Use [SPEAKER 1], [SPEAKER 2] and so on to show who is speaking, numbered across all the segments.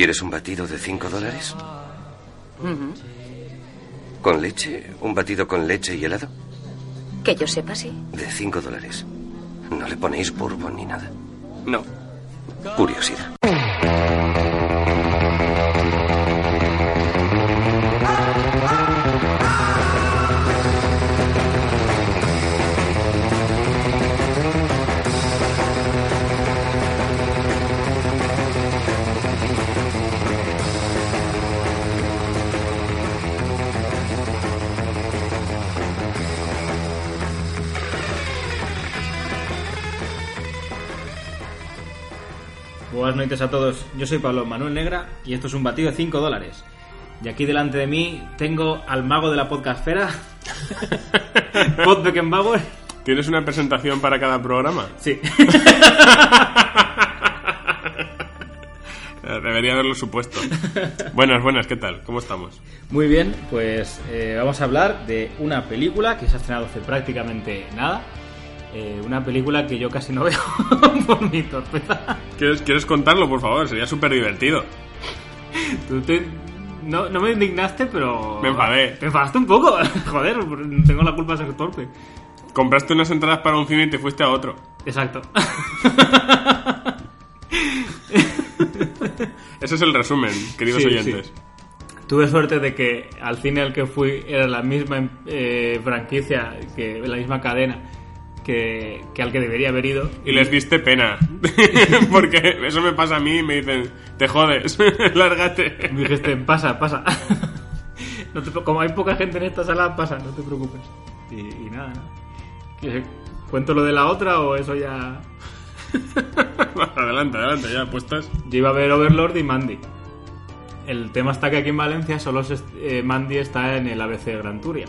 [SPEAKER 1] ¿Quieres un batido de 5 dólares? ¿Con leche? ¿Un batido con leche y helado?
[SPEAKER 2] Que yo sepa, sí.
[SPEAKER 1] De 5 dólares. No le ponéis bourbon ni nada.
[SPEAKER 3] No.
[SPEAKER 1] Curiosidad.
[SPEAKER 4] Buenas noches a todos. Yo soy Pablo Manuel Negra y esto es un batido de 5 dólares. Y aquí delante de mí tengo al mago de la podcastfera, Pod Beckenbauer.
[SPEAKER 3] ¿Tienes una presentación para cada programa?
[SPEAKER 4] Sí.
[SPEAKER 3] Debería haberlo supuesto. Buenas, buenas, ¿qué tal? ¿Cómo estamos?
[SPEAKER 4] Muy bien, pues eh, vamos a hablar de una película que se ha estrenado hace prácticamente nada. Eh, una película que yo casi no veo por mi torpeza.
[SPEAKER 3] ¿Quieres, ¿Quieres contarlo, por favor? Sería súper divertido.
[SPEAKER 4] Tú te- No, no me indignaste, pero...
[SPEAKER 3] Me enfadé.
[SPEAKER 4] Te enfadaste un poco. Joder, tengo la culpa de ser torpe.
[SPEAKER 3] Compraste unas entradas para un cine y te fuiste a otro.
[SPEAKER 4] Exacto.
[SPEAKER 3] Ese es el resumen, queridos
[SPEAKER 4] Sí,
[SPEAKER 3] oyentes.
[SPEAKER 4] Tuve suerte de que al cine al que fui era la misma eh, franquicia, que la misma cadena que, que al que debería haber ido.
[SPEAKER 3] Y les diste pena. Porque eso me pasa a mí y me dicen, te jodes, lárgate.
[SPEAKER 4] Me dijiste, pasa, pasa. No te como hay poca gente en esta sala, pasa, no te preocupes. Y, y nada, nada. ¿Qué- ¿Cuento lo de la otra o eso ya...?
[SPEAKER 3] adelante, adelante, ya puestas.
[SPEAKER 4] Yo iba a ver Overlord y Mandy. El tema está que aquí en Valencia solo se eh, Mandy está en el ABC de Gran Turia.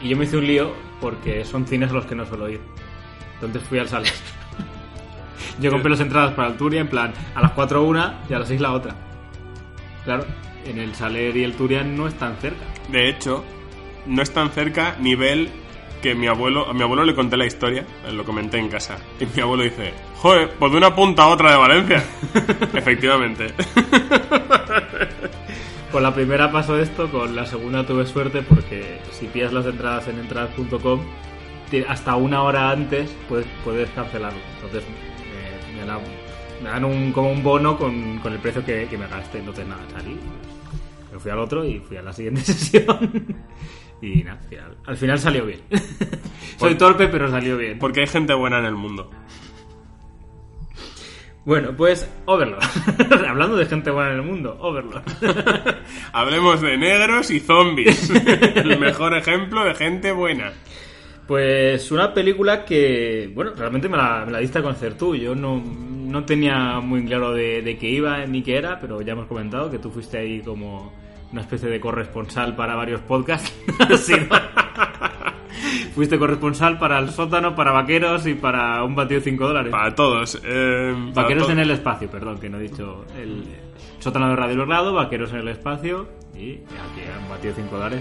[SPEAKER 4] Y yo me hice un lío porque son cines a los que no suelo ir. Entonces fui al Sales. yo compré las entradas para el Turia en plan a las 4 una y a las 6 la otra. Claro, en el Saler y el Turia no están cerca.
[SPEAKER 3] De hecho, no es tan cerca nivel que mi abuelo, a mi abuelo le conté la historia, lo comenté en casa, y mi abuelo dice, joder, pues de una punta a otra de Valencia. Efectivamente.
[SPEAKER 4] Con la primera pasó esto, con la segunda tuve suerte porque si pillas las entradas en entradas.com, hasta una hora antes puedes, puedes cancelarlo. Entonces me, me dan, me dan un, como un bono con, con el precio que, que me gasté. Entonces nada, salí. Me fui al otro y fui a la siguiente sesión. y nada, al final, al final salió bien. Soy torpe, pero salió bien.
[SPEAKER 3] Porque hay gente buena en el mundo.
[SPEAKER 4] Bueno, pues Overlord. Hablando de gente buena en el mundo, Overlord.
[SPEAKER 3] Hablemos de negros y zombies. el mejor ejemplo de gente buena.
[SPEAKER 4] Pues una película que, bueno, realmente me la, me la diste a conocer tú. Yo no, no tenía muy claro de, de qué iba ni qué era, pero ya hemos comentado que tú fuiste ahí como una especie de corresponsal para varios podcasts. Sí, ¿no? fuiste corresponsal para el sótano, para vaqueros y para un batido de 5 dólares.
[SPEAKER 3] Para todos. eh, para
[SPEAKER 4] Vaqueros
[SPEAKER 3] to-
[SPEAKER 4] en el espacio, perdón, que no he dicho. El sótano de Radio Logrado, vaqueros en el espacio y aquí un batido de 5 dólares.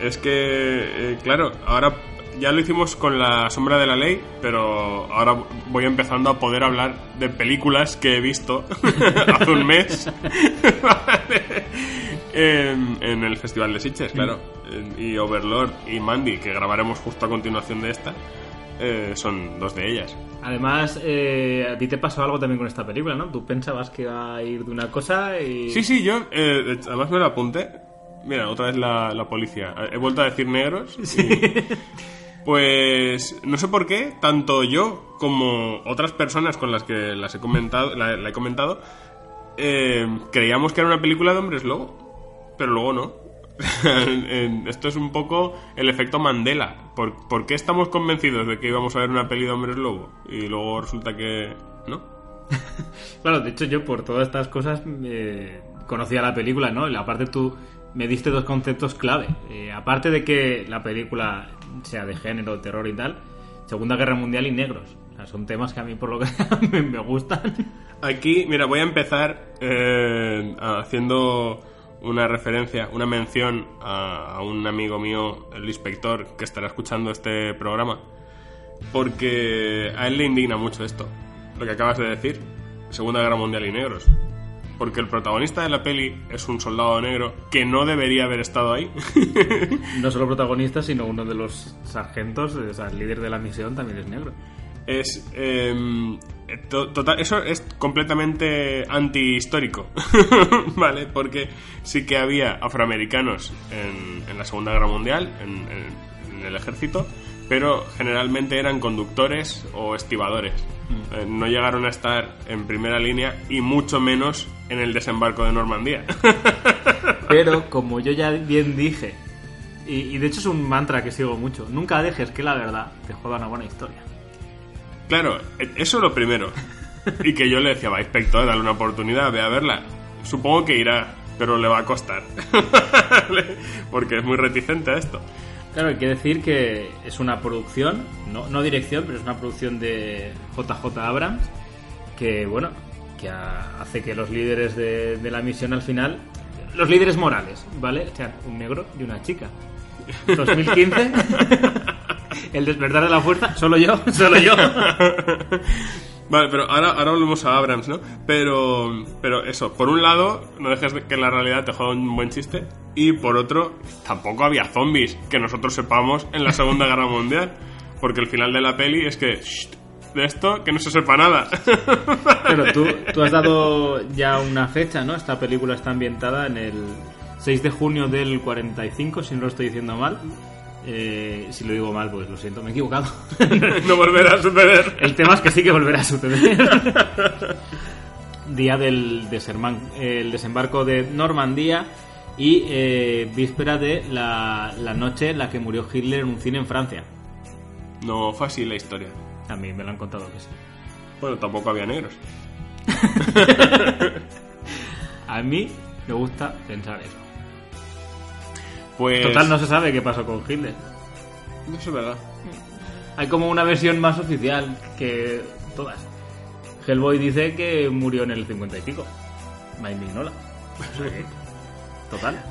[SPEAKER 3] Es que, eh, claro, ahora ya lo hicimos con la sombra de la ley, pero ahora voy empezando a poder hablar de películas que he visto hace un mes en, en el Festival de Sitges, claro. Y Overlord y Mandy, que grabaremos justo a continuación de esta, eh, son dos de ellas.
[SPEAKER 4] Además, eh, a ti te pasó algo también con esta película, ¿no? Tú pensabas que iba a ir de una cosa y...
[SPEAKER 3] Sí, sí, yo eh, además me lo apunté. Mira, otra vez la, la policía. He vuelto a decir negros. y- pues no sé por qué, tanto yo como otras personas con las que las he comentado, la, he comentado, eh, creíamos que era una película de hombres lobo, pero luego no. Esto es un poco el efecto Mandela. ¿Por, por qué estamos convencidos de que íbamos a ver una peli de hombres lobo? Y luego resulta que no.
[SPEAKER 4] Claro, de hecho yo por todas estas cosas eh, conocía la película, ¿no? Y aparte tú me diste dos conceptos clave. Eh, aparte de que la película sea de género, terror y tal, Segunda Guerra Mundial y negros. O sea, son temas que a mí por lo que me, gustan.
[SPEAKER 3] Aquí, mira, voy a empezar eh, haciendo una referencia, una mención a un amigo mío, el inspector, que estará escuchando este programa, porque a él le indigna mucho esto, lo que acabas de decir, Segunda Guerra Mundial y negros. Porque el protagonista de la peli es un soldado negro que no debería haber estado ahí.
[SPEAKER 4] No solo protagonista, sino uno de los sargentos, o sea, el líder de la misión también es negro.
[SPEAKER 3] es em, to- total, eso es completamente antihistórico, ¿vale? Porque sí que había afroamericanos en, en la Segunda Guerra Mundial, en, en- en el ejército, pero generalmente eran conductores o estibadores. Eh, no llegaron a estar en primera línea y mucho menos en el desembarco de Normandía.
[SPEAKER 4] Pero como yo ya bien dije, y, y de hecho es un mantra que sigo mucho, nunca dejes que la verdad te juega una buena historia.
[SPEAKER 3] Claro, e- eso es lo primero. Y que yo le decía, va, inspector, dale una oportunidad, ve a verla. Supongo que irá, pero le va a costar. Porque es muy reticente a esto.
[SPEAKER 4] Claro, hay que decir que es una producción, no, no dirección, pero es una producción de JJ Abrams, que bueno, que ha- hace que los líderes de, de la misión al final, los líderes morales, ¿vale? Sean un negro y una chica. 2015, el despertar de la fuerza, solo yo, solo yo.
[SPEAKER 3] Vale, pero ahora, ahora volvemos a Abrams, ¿no? Pero, pero eso, por un lado, no dejes de que la realidad te juegue un buen chiste. Y por otro, tampoco había zombies que nosotros sepamos en la Segunda Guerra Mundial. Porque el final de la peli es que, "Shh, de esto, que no se sepa nada.
[SPEAKER 4] Pero tú, tú has dado ya una fecha, ¿no? Esta película está ambientada en el 6 de junio del 45, si no lo estoy diciendo mal. Eh, si lo digo mal, pues lo siento, me he equivocado.
[SPEAKER 3] no volverá a suceder.
[SPEAKER 4] El tema es que sí que volverá a suceder. Día del deserman- el desembarco de Normandía y eh, víspera de la, la noche en la que murió Hitler en un cine en Francia.
[SPEAKER 3] No fue así la historia.
[SPEAKER 4] A mí me lo han contado que sí.
[SPEAKER 3] Bueno, tampoco había negros.
[SPEAKER 4] A mí me gusta pensar eso.
[SPEAKER 3] Pues.
[SPEAKER 4] Total, no se sabe qué pasó con Hitler.
[SPEAKER 3] Eso es verdad.
[SPEAKER 4] Hay como una versión más oficial que todas. Hellboy dice que murió en el 50 y pico. Me indignola. Total.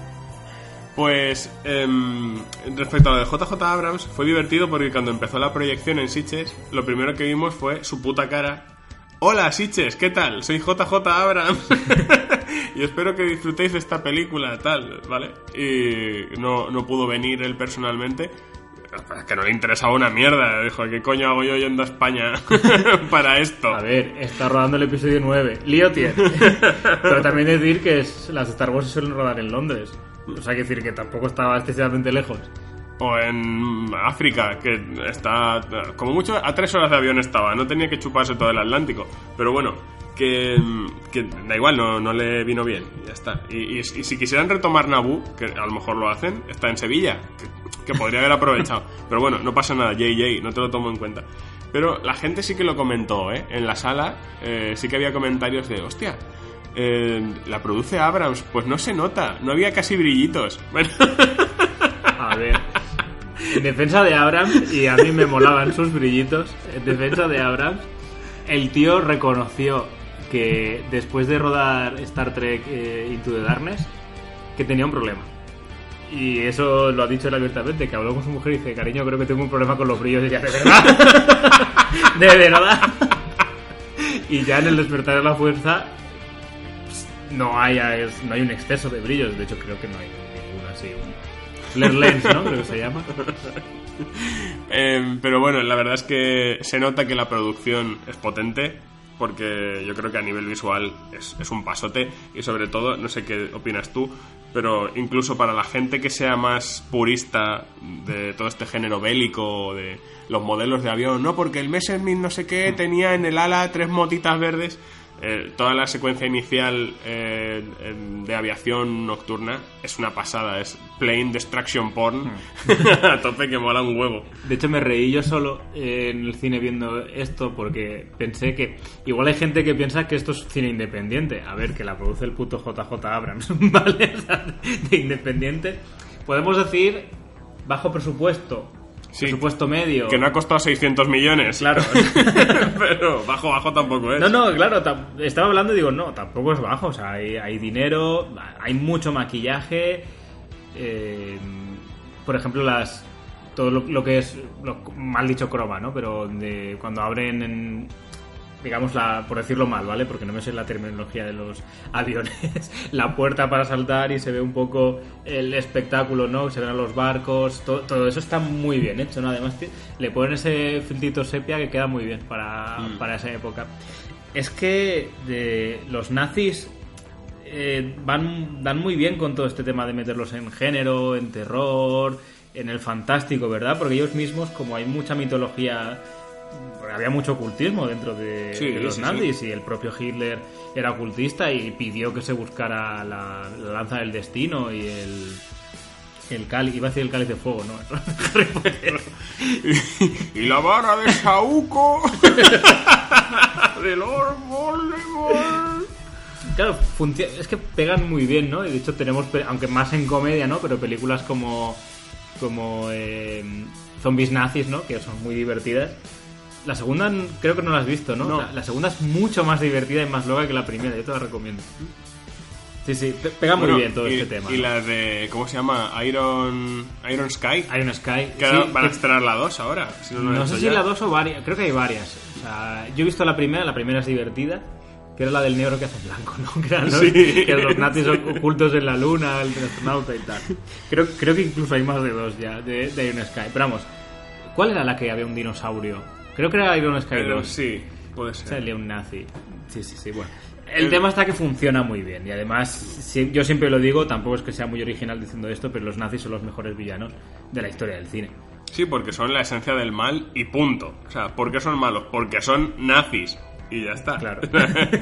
[SPEAKER 3] Pues em, respecto a lo de JJ Abrams, fue divertido porque cuando empezó la proyección en Sitges, lo primero que vimos fue su puta cara. Hola Sitges, ¿qué tal? Soy JJ Abrams y espero que disfrutéis de esta película, tal, ¿vale? Y no, no pudo venir él personalmente. Que no le interesaba una mierda. Dijo, ¿qué coño hago yo yendo a España para esto?
[SPEAKER 4] A ver, está rodando el episodio 9. Lío tiene. Pero también decir que es- las Star Wars se suelen rodar en Londres. O sea, que decir que tampoco estaba excesivamente lejos.
[SPEAKER 3] O en África, que está como mucho a tres horas de avión estaba, no tenía que chuparse todo el Atlántico. Pero bueno, que, que da igual, no, no le vino bien, ya está. Y, y- y si quisieran retomar Naboo, que a lo mejor lo hacen, está en Sevilla, que, que podría haber aprovechado. Pero bueno, no pasa nada, JJ, no te lo tomo en cuenta. Pero la gente sí que lo comentó, ¿eh? En la sala eh, sí que había comentarios de, hostia, eh, la produce Abrams, pues no se nota, no había casi brillitos. Bueno,
[SPEAKER 4] A ver. En defensa de Abrams, y a mí me molaban sus brillitos, en defensa de Abrams, el tío reconoció que después de rodar Star Trek eh, Into the Darkness, que tenía un problema. Y eso lo ha dicho él abiertamente, que habló con su mujer y dice, cariño, creo que tengo un problema con los brillos. Y ella, ¿de verdad? ¿De verdad? Y ya en el despertar de la fuerza pues, no hay, no hay un exceso de brillos. De hecho, creo que no hay ninguno así. Flare lens, ¿no? Creo que se llama.
[SPEAKER 3] Eh, pero bueno, la verdad es que se nota que la producción es potente porque yo creo que a nivel visual es, es un pasote y sobre todo, no sé qué opinas tú, pero incluso para la gente que sea más purista de todo este género bélico, de los modelos de avión, no, porque el Messerschmitt no sé qué tenía en el ala tres motitas verdes. Eh, toda la secuencia inicial eh, de aviación nocturna es una pasada, es plane destruction porn a tope que mola un huevo.
[SPEAKER 4] De hecho, me reí yo solo eh, en el cine viendo esto porque pensé que igual hay gente que piensa que esto es cine independiente. A ver, que la produce el puto JJ Abrams, ¿vale? De independiente. Podemos decir bajo presupuesto,
[SPEAKER 3] Sí.
[SPEAKER 4] presupuesto medio.
[SPEAKER 3] Que no ha costado 600 millones.
[SPEAKER 4] Claro.
[SPEAKER 3] Pero bajo, bajo tampoco es.
[SPEAKER 4] No, no, claro, estaba hablando y digo, no, tampoco es bajo, o sea, hay, hay dinero, hay mucho maquillaje, eh, por ejemplo, las todo lo, lo que es, lo, mal dicho croma, ¿no? Pero de, cuando abren, en, digamos, la, por decirlo mal, ¿vale? Porque no me sé la terminología de los aviones, la puerta para saltar y se ve un poco el espectáculo, ¿no? Se ven a los barcos, todo, todo eso está muy bien hecho, ¿no? Además, le ponen ese filtrito sepia que queda muy bien para, para esa época. Es que de los nazis eh, van, dan muy bien con todo este tema de meterlos en género, en terror, en el fantástico, ¿verdad? Porque ellos mismos, como hay mucha mitología, porque había mucho ocultismo dentro de,
[SPEAKER 3] Sí,
[SPEAKER 4] de los
[SPEAKER 3] sí,
[SPEAKER 4] nazis y el propio Hitler era ocultista y pidió que se buscara la, la lanza del destino y el... El cáliz, iba a decir el cáliz de fuego, ¿no?
[SPEAKER 3] Y la vara de Saúco. de Lord Voldemort.
[SPEAKER 4] Claro, es que pegan muy bien, ¿no? Y de hecho tenemos, aunque más en comedia, ¿no? Pero películas como, como eh, Zombies Nazis, ¿no? Que son muy divertidas. La segunda creo que no la has visto, ¿no?
[SPEAKER 3] No.
[SPEAKER 4] La, la segunda es mucho más divertida y más loca que la primera, yo te la recomiendo. Sí, sí, pe- pega muy
[SPEAKER 3] Bueno,
[SPEAKER 4] bien todo
[SPEAKER 3] y,
[SPEAKER 4] este tema.
[SPEAKER 3] Y
[SPEAKER 4] ¿no?
[SPEAKER 3] la de. ¿Cómo se llama? Iron. Iron Sky.
[SPEAKER 4] Iron Sky.
[SPEAKER 3] Que
[SPEAKER 4] sí,
[SPEAKER 3] van a estrenar la 2 ahora. si no,
[SPEAKER 4] sé si
[SPEAKER 3] ya.
[SPEAKER 4] la dos o varias, creo que hay varias. O sea, yo he visto la primera, la primera es divertida, que era la del negro que hace blanco, ¿no? Que eran los,
[SPEAKER 3] Sí.
[SPEAKER 4] que los nazis ocultos en la luna, el astronauta y tal. Creo, creo que incluso hay más de dos ya, de, de Iron Sky. Pero vamos, ¿cuál era la que había un dinosaurio? Creo que era Iron Sky
[SPEAKER 3] Pero
[SPEAKER 4] 2.
[SPEAKER 3] sí, puede ser.
[SPEAKER 4] Salía un nazi. Sí, sí, sí, bueno. El tema está que funciona muy bien y además, si- yo siempre lo digo, tampoco es que sea muy original diciendo esto, pero los nazis son los mejores villanos de la historia del cine.
[SPEAKER 3] Sí, porque son la esencia del mal y punto. O sea, ¿por qué son malos? Porque son nazis. Y ya está.
[SPEAKER 4] Claro.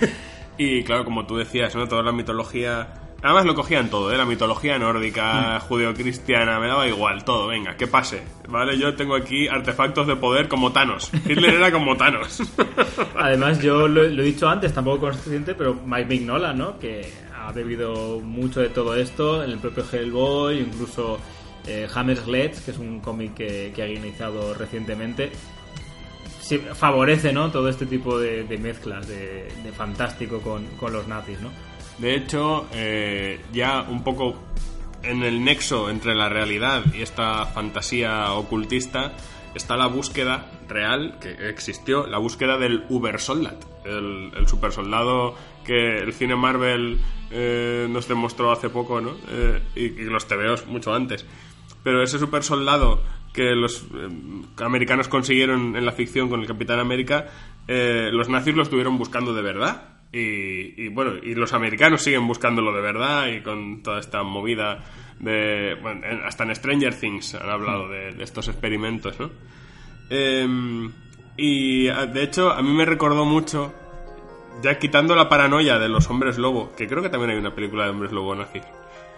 [SPEAKER 3] y claro, como tú decías, ¿no? Toda la mitología... Además lo cogían todo, ¿eh? La mitología
[SPEAKER 4] Mm.
[SPEAKER 3] nórdica, judeocristiana, me daba igual, todo, venga, que pase. ¿Vale? Yo tengo aquí artefactos de poder como Thanos. Hitler era como Thanos.
[SPEAKER 4] Además, yo lo, lo he dicho antes, tampoco consciente, pero Mike Mignola, ¿no? Que ha bebido mucho de todo esto, en el propio Hellboy, incluso eh, Hammer Sledge, que es un cómic que, que ha guionizado recientemente. Sí, favorece, ¿no? Todo este tipo de, de mezclas de, de fantástico con, con los nazis, ¿no?
[SPEAKER 3] De hecho, eh, ya un poco en el nexo entre la realidad y esta fantasía ocultista está la búsqueda real que existió, la búsqueda del Ubersoldat, el, el supersoldado que el cine Marvel eh, nos demostró hace poco, ¿no? Eh, y, y los TVOs mucho antes. Pero ese supersoldado que los americanos consiguieron en la ficción con el Capitán América, los nazis lo estuvieron buscando de verdad. Y, y, bueno, y los americanos siguen buscándolo de verdad y con toda esta movida de... Bueno, en- hasta en Stranger Things han hablado de, de estos experimentos, ¿no? Em, y a- de hecho a mí me recordó mucho, ya quitando la paranoia de los hombres lobo, que creo que también hay una película de hombres lobo nazis.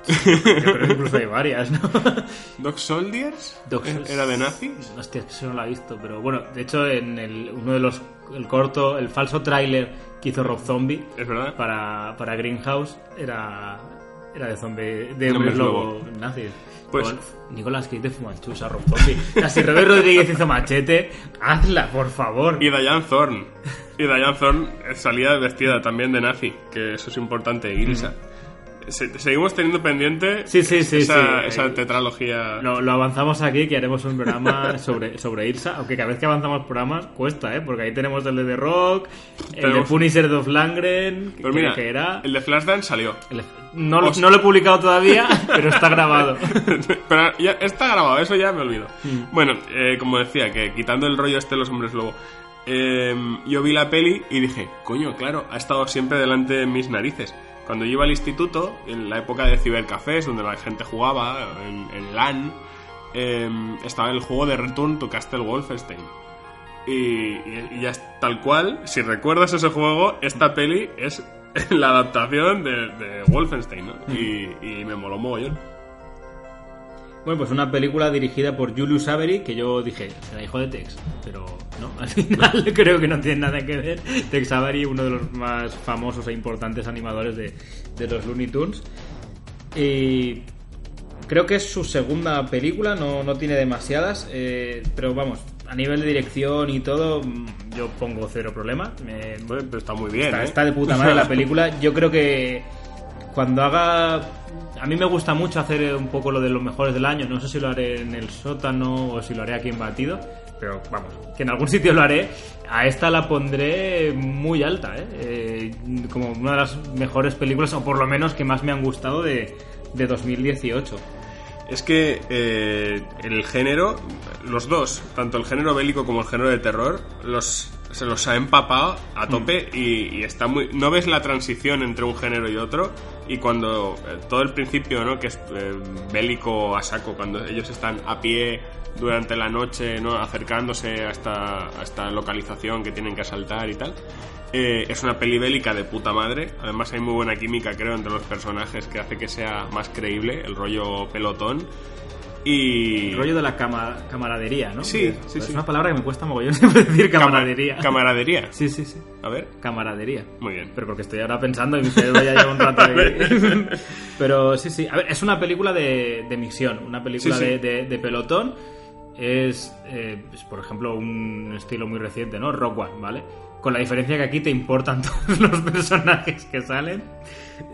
[SPEAKER 4] Que incluso hay varias, ¿no?
[SPEAKER 3] ¿Dog Soldiers?
[SPEAKER 4] Dog-
[SPEAKER 3] ¿Era de nazis?
[SPEAKER 4] Hostia, eso no lo he visto, pero bueno, de hecho en el, uno de los, el corto, el falso tráiler que hizo Rob Zombie
[SPEAKER 3] ¿Es verdad?
[SPEAKER 4] para, para Greenhouse era, era de zombie, de
[SPEAKER 3] Hombres
[SPEAKER 4] lobo nazis.
[SPEAKER 3] Pues-
[SPEAKER 4] Con Nicolas Cage de Fumanchusa, Rob Zombie. O sea, si Robert Rodríguez hizo machete, hazla, por favor.
[SPEAKER 3] Y Diane Thorne. Y Diane Thorne salía vestida también de nazi, que eso es importante, Ilsa. Se- seguimos teniendo pendiente
[SPEAKER 4] Sí, sí, sí,
[SPEAKER 3] esa, tetralogía.
[SPEAKER 4] Lo, lo avanzamos aquí, que haremos un programa sobre, sobre Ilsa, aunque cada vez que avanzamos programas cuesta, ¿eh? Porque ahí tenemos el de The Rock, el de Punisher of Langren,
[SPEAKER 3] Pues
[SPEAKER 4] que,
[SPEAKER 3] mira,
[SPEAKER 4] que era...
[SPEAKER 3] el de Flashdance salió.
[SPEAKER 4] el- no, lo- no lo he publicado todavía, pero está grabado.
[SPEAKER 3] Pero ya está grabado, eso ya me olvido.
[SPEAKER 4] Mm.
[SPEAKER 3] Bueno, eh, como decía, que quitando el rollo este de los hombres lobo, eh, yo vi la peli y dije, coño, claro, ha estado siempre delante de mis narices. Cuando yo iba al instituto, en la época de cibercafés, donde la gente jugaba, en, en LAN, eh, estaba el juego de Return to Castle Wolfenstein. Y, y- y ya es tal cual, si recuerdas ese juego, esta peli es la adaptación de, de Wolfenstein, ¿no? Y, y me moló mogollón.
[SPEAKER 4] Bueno, pues una película dirigida por Julius Avery, que yo dije, será hijo de Tex, pero no, al final creo que no tiene nada que ver. Tex Avery, uno de los más famosos e importantes animadores de, de los Looney Tunes. Y creo que es su segunda película, no, no tiene demasiadas, eh, pero vamos, a nivel de dirección y todo, mm, yo pongo cero problema. Me-
[SPEAKER 3] pero está muy bien,
[SPEAKER 4] Está,
[SPEAKER 3] ¿eh?
[SPEAKER 4] está de puta madre la película. Yo creo que cuando haga. A mí me gusta mucho hacer un poco lo de los mejores del año. No sé si lo haré en el sótano o si lo haré aquí en Batido. Pero vamos, que en algún sitio lo haré. A esta la pondré muy alta, ¿eh? Eh, como una de las mejores películas, o por lo menos que más me han gustado de, de 2018.
[SPEAKER 3] Es que eh, el género, los dos, tanto el género bélico como el género de terror, los, se los ha empapado a tope y, y está muy. No ves la transición entre un género y otro. Y cuando eh, todo el principio, ¿no? Que es eh, bélico a saco, cuando ellos están a pie durante la noche, ¿no? Acercándose a esta, a esta localización que tienen que asaltar y tal. Eh, es una peli bélica de puta madre. Además hay muy buena química, creo, entre los personajes que hace que sea más creíble el rollo pelotón. Y...
[SPEAKER 4] El rollo de la cama- camaradería, ¿no?
[SPEAKER 3] Sí,
[SPEAKER 4] Es-
[SPEAKER 3] sí,
[SPEAKER 4] es
[SPEAKER 3] sí.
[SPEAKER 4] una palabra que me cuesta mogollón siempre decir
[SPEAKER 3] Cama-
[SPEAKER 4] camaradería.
[SPEAKER 3] Camaradería.
[SPEAKER 4] Sí, sí, sí.
[SPEAKER 3] A ver.
[SPEAKER 4] Camaradería.
[SPEAKER 3] Muy bien.
[SPEAKER 4] Pero porque estoy ahora pensando y mi cerebro ya lleva un rato ahí. Pero sí, sí. A ver, es una película de, de misión, una película
[SPEAKER 3] Sí, sí.
[SPEAKER 4] De, de- de pelotón. Es, eh, es, por ejemplo, un estilo muy reciente, ¿no? Rock One, ¿vale? Con la diferencia que aquí te importan todos los personajes que salen.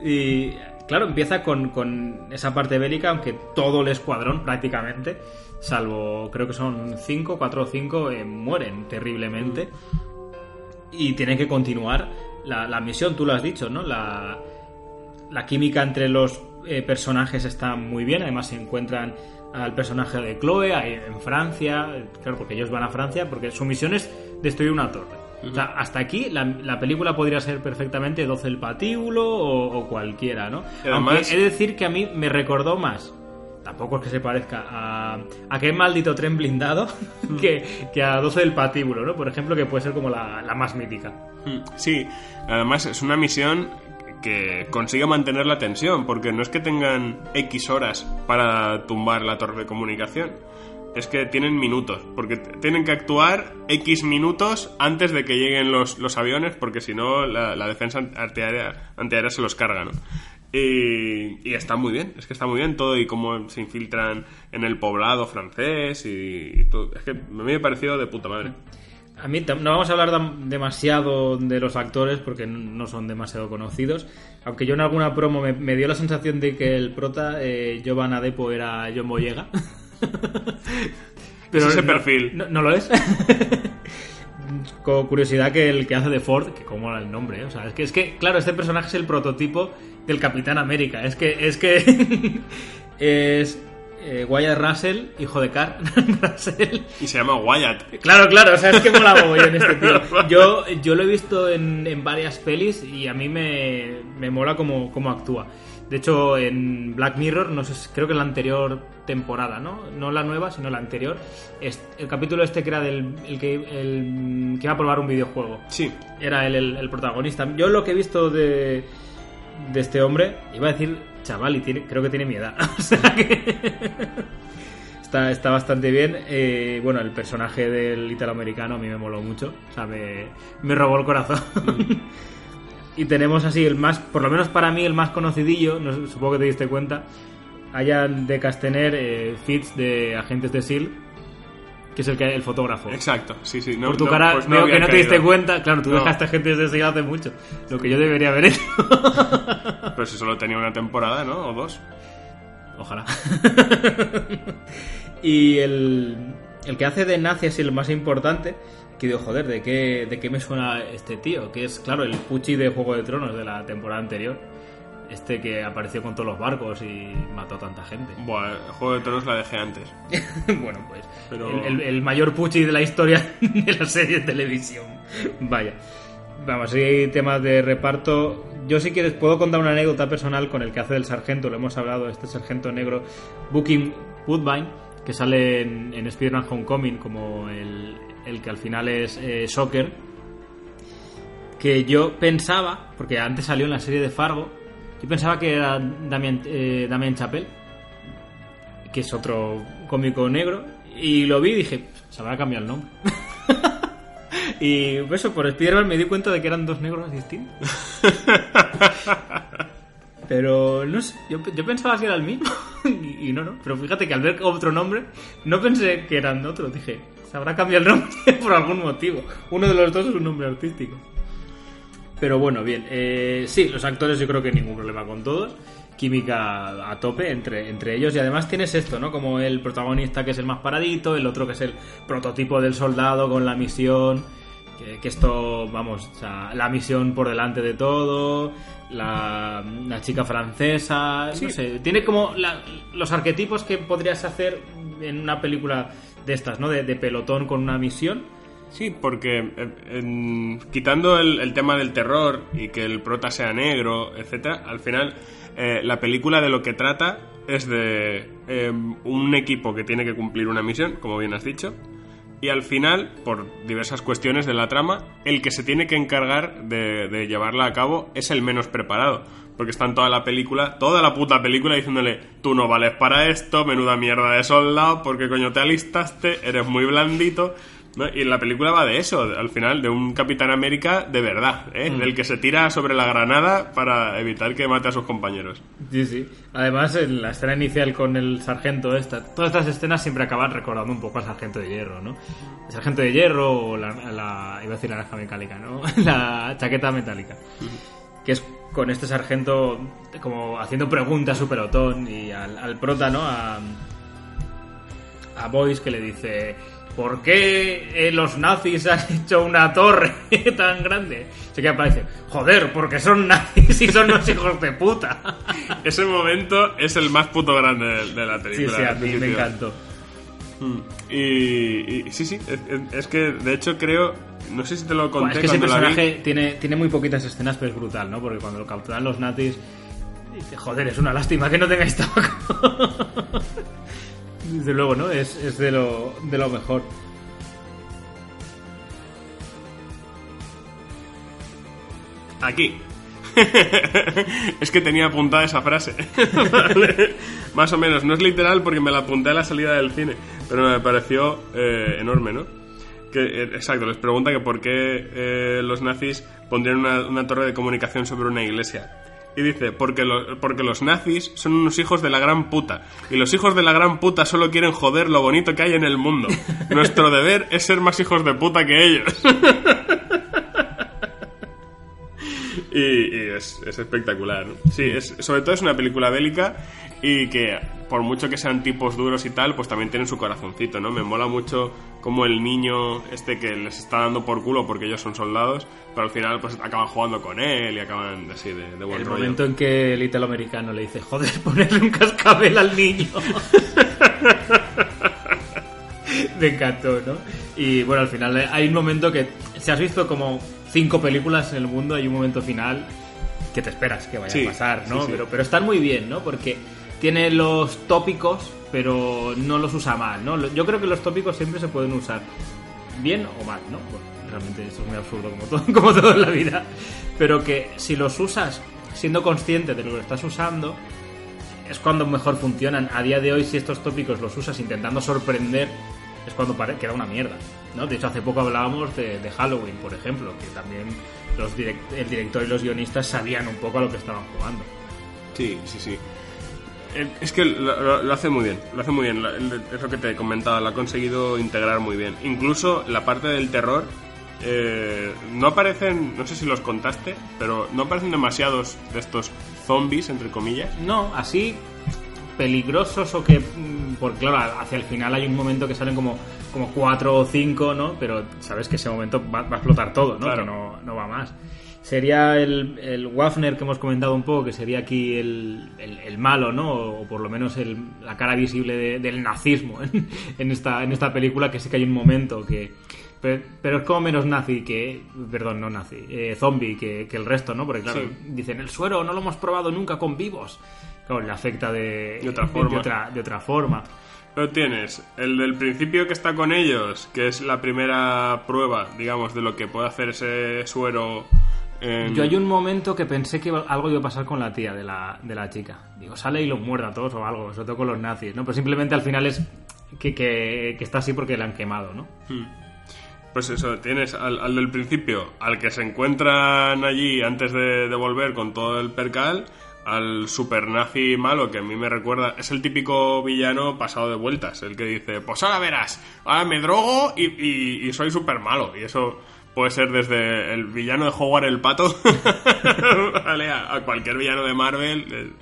[SPEAKER 4] Y claro, empieza con, con esa parte bélica, aunque todo el escuadrón prácticamente, salvo creo que son cinco, cuatro o cinco, eh, mueren terriblemente y tienen que continuar la, la misión, tú lo has dicho, ¿no? La, la química entre los eh, personajes está muy bien, además se encuentran al personaje de Chloe en Francia, claro, porque ellos van a Francia, porque su misión es destruir una torre. O sea, hasta aquí la, la película podría ser perfectamente 12 el patíbulo o, o cualquiera, ¿no?
[SPEAKER 3] Además-
[SPEAKER 4] Aunque he de decir que a mí me recordó más, tampoco es que se parezca a, a qué maldito tren blindado, que, que a 12 del patíbulo, ¿no? Por ejemplo, que puede ser como la, la más mítica.
[SPEAKER 3] Mm, Sí, además es una misión que consigue mantener la tensión, porque no es que tengan X horas para tumbar la torre de comunicación, es que tienen minutos, porque tienen que actuar X minutos antes de que lleguen los, los aviones, porque si no la, la defensa antiaérea, antiaérea se los carga, ¿no? Y, está muy bien, es que está muy bien todo y cómo se infiltran en el poblado francés y, todo. Es que a mí me ha parecido de puta madre.
[SPEAKER 4] A mí no vamos a hablar demasiado de los actores porque no son demasiado conocidos. Aunque yo en alguna promo me, dio la sensación de que el prota, eh, Jovan Adepo, era John Boyega.
[SPEAKER 3] Es ese
[SPEAKER 4] no-
[SPEAKER 3] perfil.
[SPEAKER 4] No, no lo es. Con curiosidad que el que hace de Ford, que como era el nombre, ¿eh? o sea, es que, es que, claro, este personaje es el prototipo del Capitán América. Es que, es que es eh, Wyatt Russell, hijo de Carl Russell.
[SPEAKER 3] Y se llama Wyatt.
[SPEAKER 4] Claro, claro, o sea, es que mola mogollón este tío. Yo, yo lo he visto en, en varias pelis y a mí me, me mola cómo, cómo actúa. De hecho, en Black Mirror, no sé, creo que en la anterior temporada, ¿no? No la nueva, sino la anterior. el capítulo este que era del el que, el, que iba a probar un videojuego.
[SPEAKER 3] Sí,
[SPEAKER 4] Era él el, el protagonista. Yo lo que he visto de, de este hombre, iba a decir chaval, y tiene, creo que tiene mi edad. O sea que. Está, está bastante bien. Eh, bueno, el personaje del italoamericano a mí me moló mucho. O sea, me, me robó el corazón. y tenemos así el más, por lo menos para mí, el más conocidillo. no supongo que te diste cuenta. Hayan de Castener eh, Fitz de Agentes de SEAL, que es el, que, el fotógrafo.
[SPEAKER 3] exacto. Sí, sí. No,
[SPEAKER 4] Por tu
[SPEAKER 3] no,
[SPEAKER 4] cara
[SPEAKER 3] pues
[SPEAKER 4] veo que no te diste
[SPEAKER 3] caído.
[SPEAKER 4] cuenta. Claro, tú dejaste Agentes de SEAL hace mucho. Lo que yo debería haber hecho.
[SPEAKER 3] Pero si solo tenía una temporada, ¿no? O dos.
[SPEAKER 4] Ojalá. y el, el que hace de nazi así el más importante, que digo, joder, ¿de qué, ¿de qué me suena este tío? Que es, claro, el Pucci de Juego de Tronos de la temporada anterior. Este que apareció con todos los barcos y mató a tanta gente.
[SPEAKER 3] Buah, el Juego de Tronos la dejé antes.
[SPEAKER 4] bueno, pues
[SPEAKER 3] Pero-
[SPEAKER 4] el, el- el mayor Pucci de la historia de la serie de televisión. Vaya. Vamos, si hay temas de reparto. Yo si quieres puedo contar una anécdota personal con el que hace del sargento, lo hemos hablado, este sargento negro, Booking Woodbine, que sale en, en Spider-Man Homecoming como el, el que al final es eh, Soccer, que yo pensaba, porque antes salió en la serie de Fargo, yo pensaba que era Damien, eh, Damien Chapelle, que es otro cómico negro, y lo vi y dije, se habrá cambiado el nombre. y eso, por Spider-Man me di cuenta de que eran dos negros distintos. Pero no sé, yo, yo pensaba que era el mismo y, y no, no. Pero fíjate que al ver otro nombre, no pensé que eran otros. Dije, se habrá cambiado el nombre por algún motivo. Uno de los dos es un nombre artístico. Pero bueno, bien. eh, sí, los actores yo creo que ningún problema con todos. Química a tope entre, entre ellos. Y además tienes esto, ¿no? Como el protagonista que es el más paradito, el otro que es el prototipo del soldado con la misión. Que, que esto, vamos, o sea, la misión por delante de todo. La, la chica francesa. No sé, tiene como la- los arquetipos que podrías hacer en una película de estas, ¿no? De, de pelotón con una misión.
[SPEAKER 3] Sí, porque eh, quitando el, el tema del terror y que el prota sea negro, etcétera, al final eh, la película de lo que trata es de eh, un equipo que tiene que cumplir una misión, como bien has dicho, y al final, por diversas cuestiones de la trama, el que se tiene que encargar de llevarla a cabo es el menos preparado. Porque está en toda la película, toda la puta película diciéndole, tú no vales para esto, menuda mierda de soldado, porque coño te alistaste, eres muy blandito. ¿no? Y la película va de eso, al final, de un Capitán América de verdad, ¿eh? del que se tira sobre la granada para evitar que mate a sus compañeros.
[SPEAKER 4] Sí, sí. Además, en la escena inicial con el sargento esta, todas estas escenas siempre acaban recordando un poco al sargento de hierro, ¿no? El sargento de hierro o la, la- iba a decir la naranja metálica, ¿no? La chaqueta metálica. Que es con este sargento como haciendo preguntas a su pelotón y al, al prota, ¿no? A, a Boyce que le dice ¿Por qué eh, los nazis han hecho una torre tan grande? Se queda para decir, joder, porque son nazis y son los hijos de puta.
[SPEAKER 3] Ese momento es el más puto grande de, de la
[SPEAKER 4] Sí,
[SPEAKER 3] película.
[SPEAKER 4] sí, a mí me encantó.
[SPEAKER 3] Mm. Y, y- sí, sí, es, que de hecho creo, no sé si te lo conté
[SPEAKER 4] es que ese
[SPEAKER 3] vi.
[SPEAKER 4] personaje tiene, tiene muy poquitas escenas, pero es brutal, ¿no? Porque cuando lo capturan los nazis, dice, joder, es una lástima que no tengáis tabaco. Desde luego, ¿no? Es, es de, lo, de lo mejor.
[SPEAKER 3] Aquí. es que tenía apuntada esa frase. Vale. Más o menos, no es literal porque me la apunté a la salida del cine, pero me pareció eh, enorme, ¿no? Que, eh, exacto, les pregunta que por qué eh, los nazis pondrían una, torre de comunicación sobre una iglesia. Y dice, porque, porque los nazis son unos hijos de la gran puta. Y los hijos de la gran puta solo quieren joder lo bonito que hay en el mundo. Nuestro deber es ser más hijos de puta que ellos. Y, y es, es espectacular. Sí, es, sobre todo es una película bélica y que por mucho que sean tipos duros y tal, pues también tienen su corazoncito, ¿no? Me mola mucho como el niño este que les está dando por culo porque ellos son soldados, pero al final pues acaban jugando con él y acaban así de, de buen
[SPEAKER 4] El
[SPEAKER 3] rollo.
[SPEAKER 4] momento en que el italoamericano le dice, joder, ponerle un cascabel al niño. Me encantó, ¿no? Y bueno, al final hay un momento que, si has visto como cinco películas en el mundo, hay un momento final que te esperas que vaya
[SPEAKER 3] Sí,
[SPEAKER 4] a pasar, ¿no?
[SPEAKER 3] sí, sí.
[SPEAKER 4] Pero, pero están muy bien, ¿no? Porque tiene los tópicos, pero no los usa mal, ¿no? Yo creo que los tópicos siempre se pueden usar bien o mal, ¿no? Bueno, realmente esto es muy absurdo como todo, como todo en la vida. Pero que si los usas siendo consciente de lo que estás usando, es cuando mejor funcionan. A día de hoy, si estos tópicos los usas intentando sorprender, es cuando pare- queda una mierda. ¿No? De hecho, hace poco hablábamos de, de Halloween, por ejemplo, que también los direct- el director y los guionistas sabían un poco a lo que estaban jugando.
[SPEAKER 3] Sí, sí, sí. Es que lo, hace muy bien, lo hace muy bien. Es lo que te he comentado, lo ha conseguido integrar muy bien. Incluso la parte del terror, eh, no aparecen, no sé si los contaste, pero no aparecen demasiados de estos zombies, entre comillas.
[SPEAKER 4] No, así peligrosos o que... mm, Porque claro, hacia el final hay un momento que salen como, como cuatro o cinco, ¿no? Pero sabes que ese momento va, va a explotar todo, ¿no?
[SPEAKER 3] Claro.
[SPEAKER 4] Que no, no va más. Sería el, el Wafner que hemos comentado un poco, que sería aquí el, el- el malo, ¿no? O por lo menos el- la cara visible de- del nazismo en, en esta, en esta película, que sí que hay un momento que, Pero, pero es como menos nazi que. Perdón, no nazi. eh, zombie que, que el resto, ¿no? Porque, claro,
[SPEAKER 3] Sí.
[SPEAKER 4] dicen, el suero no lo hemos probado nunca con vivos. Claro, le afecta de,
[SPEAKER 3] De otra forma.
[SPEAKER 4] De otra, de otra forma.
[SPEAKER 3] Pero tienes el del principio que está con ellos, que es la primera prueba, digamos, de lo que puede hacer ese suero. en-
[SPEAKER 4] Yo hay un momento que pensé que algo iba a pasar con la tía de la, de la chica. Digo, sale y los muerde a todos o algo, sobre todo con los nazis, ¿no? Pero simplemente al final es que, que, que está así porque la han quemado, ¿no?
[SPEAKER 3] Pues eso, tienes al, al del principio, al que se encuentran allí antes de, de volver con todo el percal, al super nazi malo que a mí me recuerda, es el típico villano pasado de vueltas, el que dice, pues ahora verás, ahora me drogo y, soy super malo. Y eso puede ser desde el villano de Howard el Pato, ¿vale? a, cualquier villano de Marvel.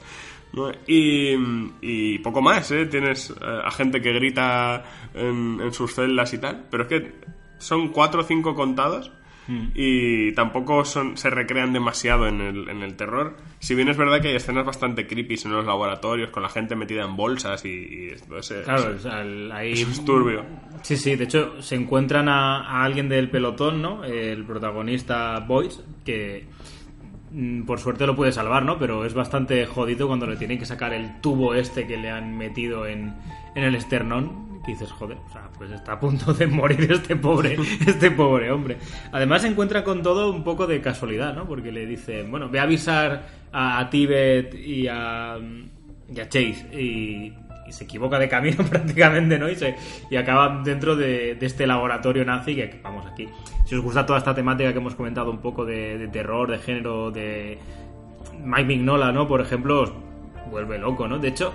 [SPEAKER 3] Y, y poco más, ¿eh? Tienes eh, a gente que grita en, en sus celdas y tal, pero es que son cuatro o cinco contados y tampoco son, se recrean demasiado en el, en el terror. Si bien es verdad que hay escenas bastante creepy en los laboratorios con la gente metida en bolsas y, y esto ese-
[SPEAKER 4] Claro,
[SPEAKER 3] ese-
[SPEAKER 4] o sea, el- ahí...
[SPEAKER 3] eso es turbio.
[SPEAKER 4] Sí, sí, de hecho se encuentran a, a alguien del pelotón, ¿no? El protagonista Boyce, que mm, por suerte lo puede salvar, ¿no? Pero es bastante jodido cuando le tienen que sacar el tubo este que le han metido en, en el esternón. Dices, joder, o sea, pues está a punto de morir este pobre, este pobre hombre. Además se encuentra con todo un poco de casualidad, ¿no? Porque le dicen, bueno, ve a avisar a, Tibet y a, y a Chase y, y se equivoca de camino prácticamente, ¿no? Y, se, y acaba dentro de, de este laboratorio nazi que, vamos, aquí. Si os gusta toda esta temática que hemos comentado un poco de, de terror, de género, de Mike Mignola, ¿no? Por ejemplo, os vuelve loco, ¿no? De hecho,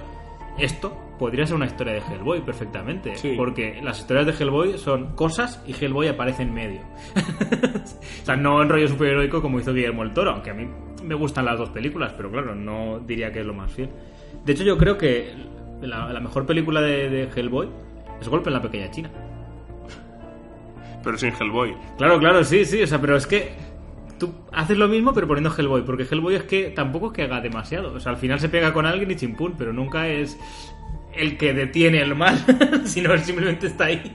[SPEAKER 4] esto podría ser una historia de Hellboy perfectamente,
[SPEAKER 3] Sí.
[SPEAKER 4] porque las historias de Hellboy son cosas y Hellboy aparece en medio. o sea, no en rollo superheroico como hizo Guillermo el Toro, aunque a mí me gustan las dos películas, pero claro, no diría que es lo más fiel. De hecho, yo creo que la, la mejor película de, de Hellboy es Golpe en la Pequeña China.
[SPEAKER 3] Pero sin Hellboy.
[SPEAKER 4] Claro, claro, sí, sí, o sea, pero es que tú haces lo mismo pero poniendo Hellboy, porque Hellboy es que tampoco es que haga demasiado, o sea, al final se pega con alguien y chimpún, pero nunca es el que detiene el mal, sino simplemente está ahí.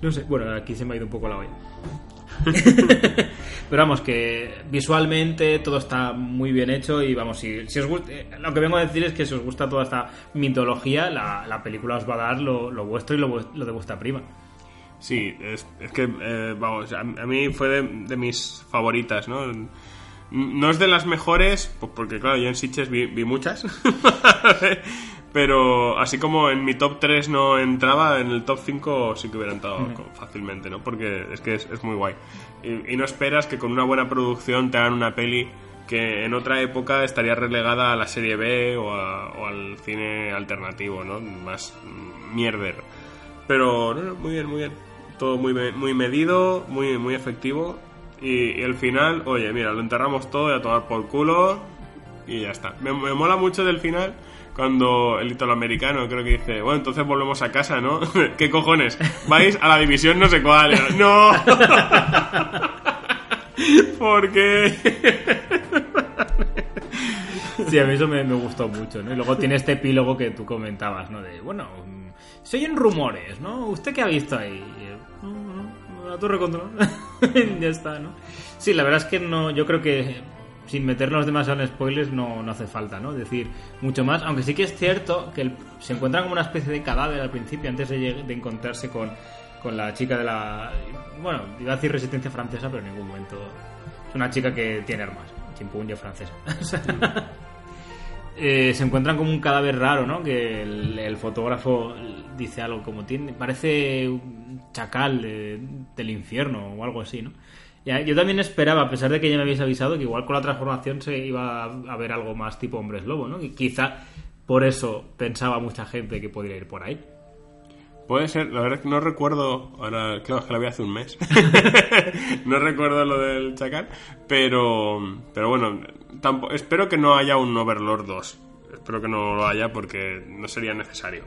[SPEAKER 4] No sé, bueno, aquí se me ha ido un poco la olla. Pero vamos, que visualmente todo está muy bien hecho y vamos, si, si os gusta, eh, lo que vengo a decir es que si os gusta toda esta mitología, la, la película os va a dar lo, lo vuestro y lo, lo de vuestra prima.
[SPEAKER 3] Sí, es, es que, eh, vamos, a, a mí fue de, de mis favoritas, ¿no? No es de las mejores, pues porque claro, yo en Sitges vi, vi muchas, pero así como en mi top 3 no entraba, en el top 5 sí que hubiera entrado fácilmente, ¿no? Porque es que es, es muy guay. Y, y no esperas que con una buena producción te hagan una peli que en otra época estaría relegada a la serie B o, a- o al cine alternativo, ¿no? Más mm, mierder. Pero, no, no, muy bien, muy bien. Todo muy, me- muy medido, muy, muy efectivo. Y, y el final, oye, mira, lo enterramos todo y a tomar por culo. Y ya está. Me, mola mucho del final cuando el italoamericano creo que dice, bueno, entonces volvemos a casa, ¿no? ¿Qué cojones? Vais a la división no sé cuál. ¡No! ¿Por qué?
[SPEAKER 4] Sí, a mí eso me, me gustó mucho, ¿no? Y luego tiene este epílogo que tú comentabas, ¿no? De, bueno, mm, se oyen rumores, ¿no? ¿Usted qué ha visto ahí? Y él, "No, no, la torre control. ya está, ¿no? Sí, la verdad es que no, yo creo que sin meternos demasiado en spoilers no, no hace falta, ¿no? Decir mucho más, aunque sí que es cierto que el- se encuentran como una especie de cadáver al principio antes de, de encontrarse con, con la chica de la... Bueno, iba a decir resistencia francesa, pero en ningún momento... Es una chica que tiene armas, chimpunyo francesa. Eh, se encuentran como un cadáver raro, ¿no? Que el, el fotógrafo dice algo como tiene, parece un chacal de- del infierno o algo así, ¿no? Ya, yo también esperaba, a pesar de que ya me habéis avisado, que igual con la transformación se iba a ver algo más tipo hombres lobo, ¿no? Y quizá por eso pensaba mucha gente que podría ir por ahí.
[SPEAKER 3] Puede ser, la verdad es que no recuerdo, ahora claro, es que la vi hace un mes, no recuerdo lo del chacal, pero, pero bueno, tampo- espero que no haya un Overlord 2, espero que no lo haya porque no sería necesario.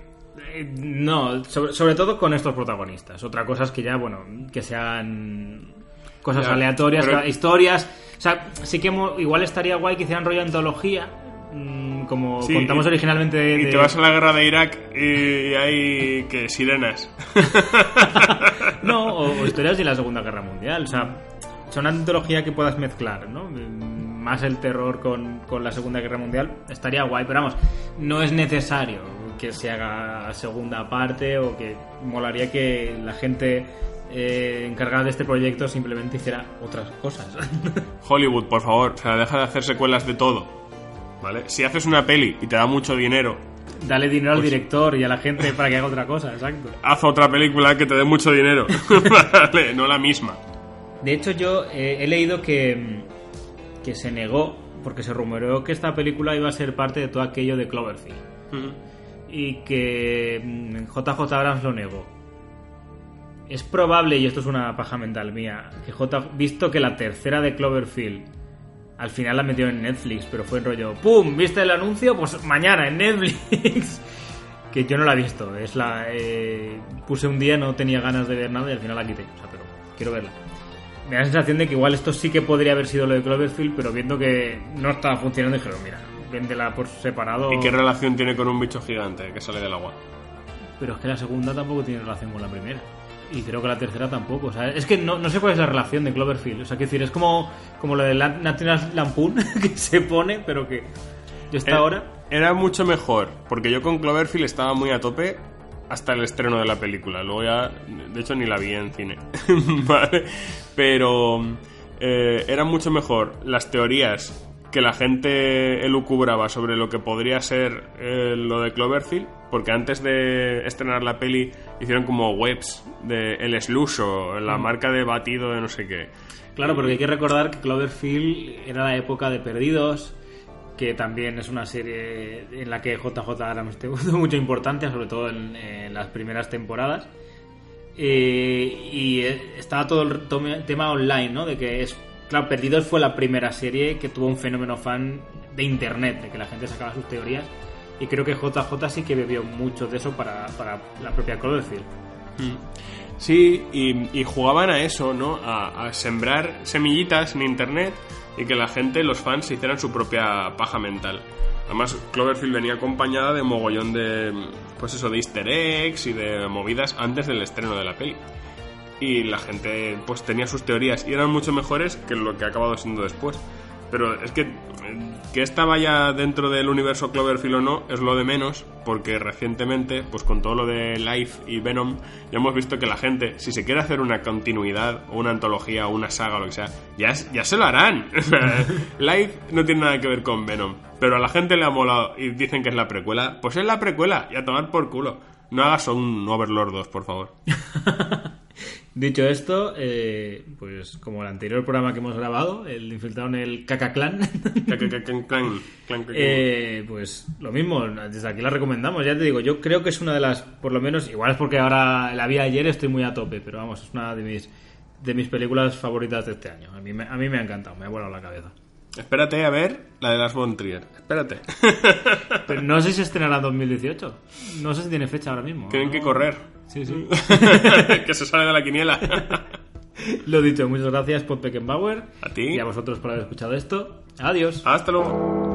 [SPEAKER 4] Eh, No, sobre, sobre todo con estos protagonistas. Otra cosa es que ya, bueno, que sean cosas
[SPEAKER 3] Ya,
[SPEAKER 4] aleatorias,
[SPEAKER 3] pero-
[SPEAKER 4] historias. O sea, sí que igual estaría guay que hicieran rollo antología, mm, como
[SPEAKER 3] Sí,
[SPEAKER 4] contamos
[SPEAKER 3] y-
[SPEAKER 4] originalmente de...
[SPEAKER 3] Y
[SPEAKER 4] de-
[SPEAKER 3] te vas a la guerra de Irak y, hay que sirenas.
[SPEAKER 4] No, o, o historias de la Segunda Guerra Mundial. O sea, son una antología que puedas mezclar, ¿no? Más el terror con, con la Segunda Guerra Mundial estaría guay, pero vamos, no es necesario que se haga segunda parte o que molaría que la gente eh, encargada de este proyecto simplemente hiciera otras cosas.
[SPEAKER 3] Hollywood, por favor, o sea, deja de hacer secuelas de todo. ¿Vale? Si haces una peli y te da mucho dinero,
[SPEAKER 4] Dale dinero al
[SPEAKER 3] Pues-
[SPEAKER 4] director y a la gente para que haga otra cosa, exacto.
[SPEAKER 3] haz otra película que te dé mucho dinero. vale, no la misma.
[SPEAKER 4] De hecho, yo eh, he leído que, mm, que se negó, porque se rumoreó que esta película iba a ser parte de todo aquello de Cloverfield. Y que mm, JJ Abrams lo negó. Es probable, y esto es una paja mental mía, que J, visto que la tercera de Cloverfield al final la metió en Netflix, pero fue en rollo, ¡pum! ¿Viste el anuncio? Pues mañana en Netflix. que yo no la he visto. Es la eh, puse un día, no tenía ganas de ver nada y al final la quité. O sea, pero quiero verla. Me da la sensación de que igual esto sí que podría haber sido lo de Cloverfield, pero viendo que no estaba funcionando, dijeron, mira, véndela por separado.
[SPEAKER 3] ¿Y qué relación tiene con un bicho gigante que sale del agua?
[SPEAKER 4] Pero es que la segunda tampoco tiene relación con la primera. Y creo que la tercera tampoco. O sea, es que no, no sé cuál es la relación de Cloverfield. O sea, quiero decir, es como, como lo de National Lampoon, que se pone, pero que yo hasta
[SPEAKER 3] Era-
[SPEAKER 4] ahora...
[SPEAKER 3] Era mucho mejor, porque yo con Cloverfield estaba muy a tope hasta el estreno de la película. Luego ya, de hecho, ni la vi en cine. ¿Vale? Pero eh, era mucho mejor las teorías que la gente elucubraba sobre lo que podría ser eh, lo de Cloverfield, porque antes de estrenar la peli hicieron como webs de El Sluso, la marca de batido de no sé qué.
[SPEAKER 4] Claro, porque hay que recordar que Cloverfield era la época de Perdidos, que también es una serie en la que JJ Abrams tuvo mucha importancia, sobre todo en, las primeras temporadas. Eh, y eh, estaba todo el tema online, ¿no? De que es. Claro, Perdidos fue la primera serie que tuvo un fenómeno fan de internet, de que la gente sacaba sus teorías. Y creo que JJ sí que bebió mucho de eso para, la propia Cloverfield.
[SPEAKER 3] Sí, y, y jugaban a eso, ¿no? A, a sembrar semillitas en internet y que la gente, los fans, se hicieran su propia paja mental. Además, Cloverfield venía acompañada de mogollón de, pues eso, de easter eggs y de movidas antes del estreno de la peli. Y la gente, pues tenía sus teorías y eran mucho mejores que lo que ha acabado siendo después. Pero es que que esta vaya dentro del universo Cloverfield o no es lo de menos, porque recientemente, pues con todo lo de Life y Venom, ya hemos visto que la gente, si se quiere hacer una continuidad o una antología o una saga o lo que sea, ya, ya se lo harán. Life no tiene nada que ver con Venom, pero a la gente le ha molado y dicen que es la precuela, pues es la precuela y a tomar por culo. No hagas un Overlord 2, por favor.
[SPEAKER 4] Dicho esto, eh, pues como el anterior programa que hemos grabado, el infiltrado en el Caca Clan,
[SPEAKER 3] Clan, clan, clan, clan, clan.
[SPEAKER 4] eh, pues lo mismo, desde aquí la recomendamos. Ya te digo, yo creo que es una de las, por lo menos, igual es porque ahora la vi ayer, estoy muy a tope, pero vamos, es una de mis de mis películas favoritas de este año. A mí, me- a mí me ha encantado, me ha volado la cabeza.
[SPEAKER 3] Espérate a ver la de las Von Trier. Espérate.
[SPEAKER 4] Pero no sé si estrenará en 2018. No sé si tiene fecha ahora mismo.
[SPEAKER 3] Tienen
[SPEAKER 4] ¿no?
[SPEAKER 3] que correr.
[SPEAKER 4] Sí, sí.
[SPEAKER 3] que se sale de la quiniela.
[SPEAKER 4] Lo dicho, muchas gracias, Pod Beckenbauer.
[SPEAKER 3] A ti.
[SPEAKER 4] Y a vosotros por haber escuchado esto. Adiós.
[SPEAKER 3] Hasta luego.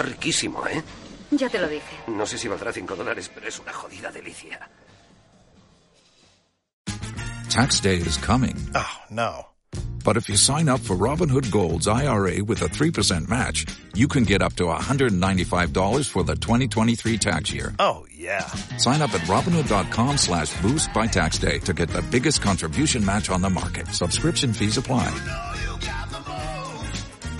[SPEAKER 1] Está riquísimo, ¿eh?
[SPEAKER 2] Ya te lo dije.
[SPEAKER 1] No sé si valdrá 5 dólares, pero es una jodida delicia.
[SPEAKER 5] Tax day is coming.
[SPEAKER 6] Oh, no.
[SPEAKER 5] But if you sign up for Robinhood Gold's IRA with a 3% match, you can get up to $195 for the 2023 tax year.
[SPEAKER 6] Oh, yeah.
[SPEAKER 5] Sign up at Robinhood.com slash boost by tax day to get the biggest contribution match on the market. Subscription fees apply.